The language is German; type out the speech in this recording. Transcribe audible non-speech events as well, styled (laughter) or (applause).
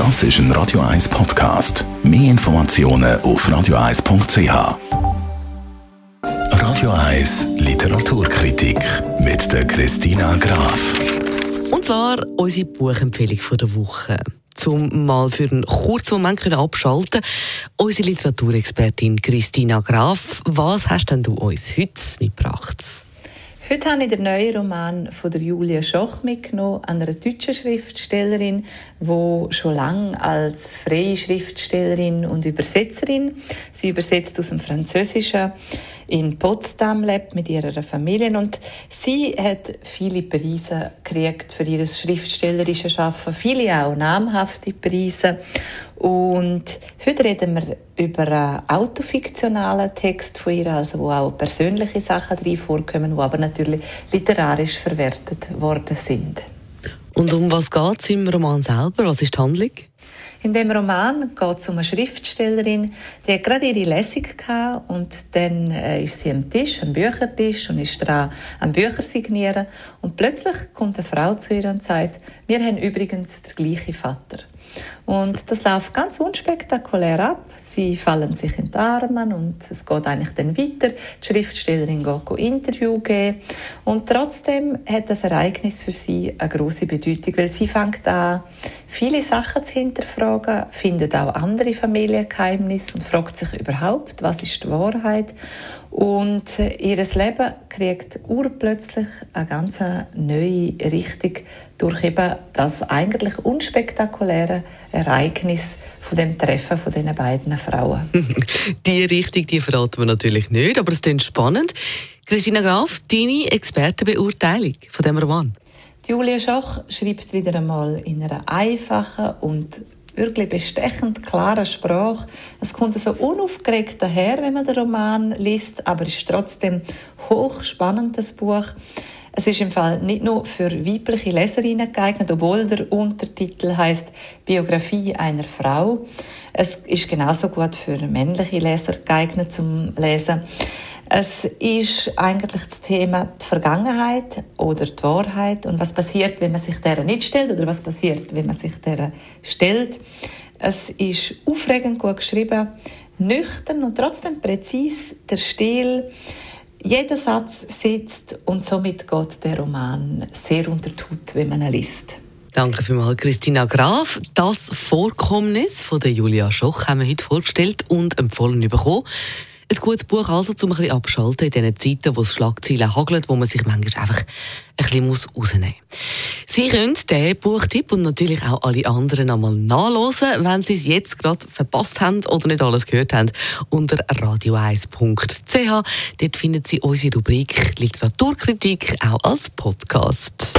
Das ist ein Radio 1 Podcast. Mehr Informationen auf radio1.ch. Radio 1 Literaturkritik mit der Christina Graf. Und zwar unsere Buchempfehlung der Woche. Zum mal für einen kurzen Moment abschalten Unsere Literaturexpertin Christina Graf, was hast denn du uns heute mitgebracht? Heute habe ich den neuen Roman von der Julia Schoch mitgenommen, einer deutschen Schriftstellerin, die schon lange als freie Schriftstellerin und Übersetzerin, sie übersetzt aus dem Französischen, in Potsdam lebt mit ihrer Familie und sie hat viele Preise gekriegt für ihr schriftstellerisches Schaffen, viele auch namhafte Preise und heute reden wir über einen autofiktionalen Text von ihr, also wo auch persönliche Sachen drin vorkommen, die aber natürlich literarisch verwertet worden sind. Und um was geht es im Roman selber? Was ist die Handlung? In dem Roman geht es um eine Schriftstellerin, die hat gerade ihre Lesung hatte und dann äh, ist sie am Tisch, am Büchertisch und ist dran am Bücher signieren und plötzlich kommt eine Frau zu ihr und sagt, wir haben übrigens den gleichen Vater. Und das läuft ganz unspektakulär ab. Sie fallen sich in die Arme und es geht eigentlich dann weiter. Die Schriftstellerin geht Interview geben. Und trotzdem hat das Ereignis für sie eine große Bedeutung, weil sie fängt an, viele Sachen zu hinterfragen, findet auch andere Familiengeheimnisse und fragt sich überhaupt, was ist die Wahrheit. Und ihr Leben kriegt urplötzlich eine ganz neue Richtung durch eben das eigentlich unspektakuläre Ereignis von dem Treffen von diesen beiden Frauen. (laughs) die Richtung, die verraten wir natürlich nicht, aber es klingt spannend. Christina Graf, deine Expertenbeurteilung von dem Roman? Julia Schoch schreibt wieder einmal in einer einfachen und wirklich bestechend klaren Sprache. Es kommt so unaufgeregt daher, wenn man den Roman liest, aber es ist trotzdem hochspannendes Buch. Es ist im Fall nicht nur für weibliche Leserinnen geeignet, obwohl der Untertitel heißt Biografie einer Frau. Es ist genauso gut für männliche Leser geeignet zum Lesen. Es ist eigentlich das Thema die Vergangenheit oder die Wahrheit und was passiert, wenn man sich der nicht stellt oder was passiert, wenn man sich der stellt. Es ist aufregend gut geschrieben, nüchtern und trotzdem präzis. Der Stil jeder Satz sitzt und somit geht der Roman sehr unter die Haut, wenn man ihn liest. Danke vielmals, Christina Graf. Das Vorkommnis von der Julia Schoch haben wir heute vorgestellt und empfohlen bekommen. Ein gutes Buch also, um ein abschalten in diesen Zeiten, wo es Schlagzeilen hagelt, wo man sich manchmal einfach ein bisschen rausnehmen muss. Sie können diesen Buchtipp und natürlich auch alle anderen einmal nachlesen, wenn Sie es jetzt gerade verpasst haben oder nicht alles gehört haben, unter radio1.ch. Dort finden Sie unsere Rubrik Literaturkritik auch als Podcast.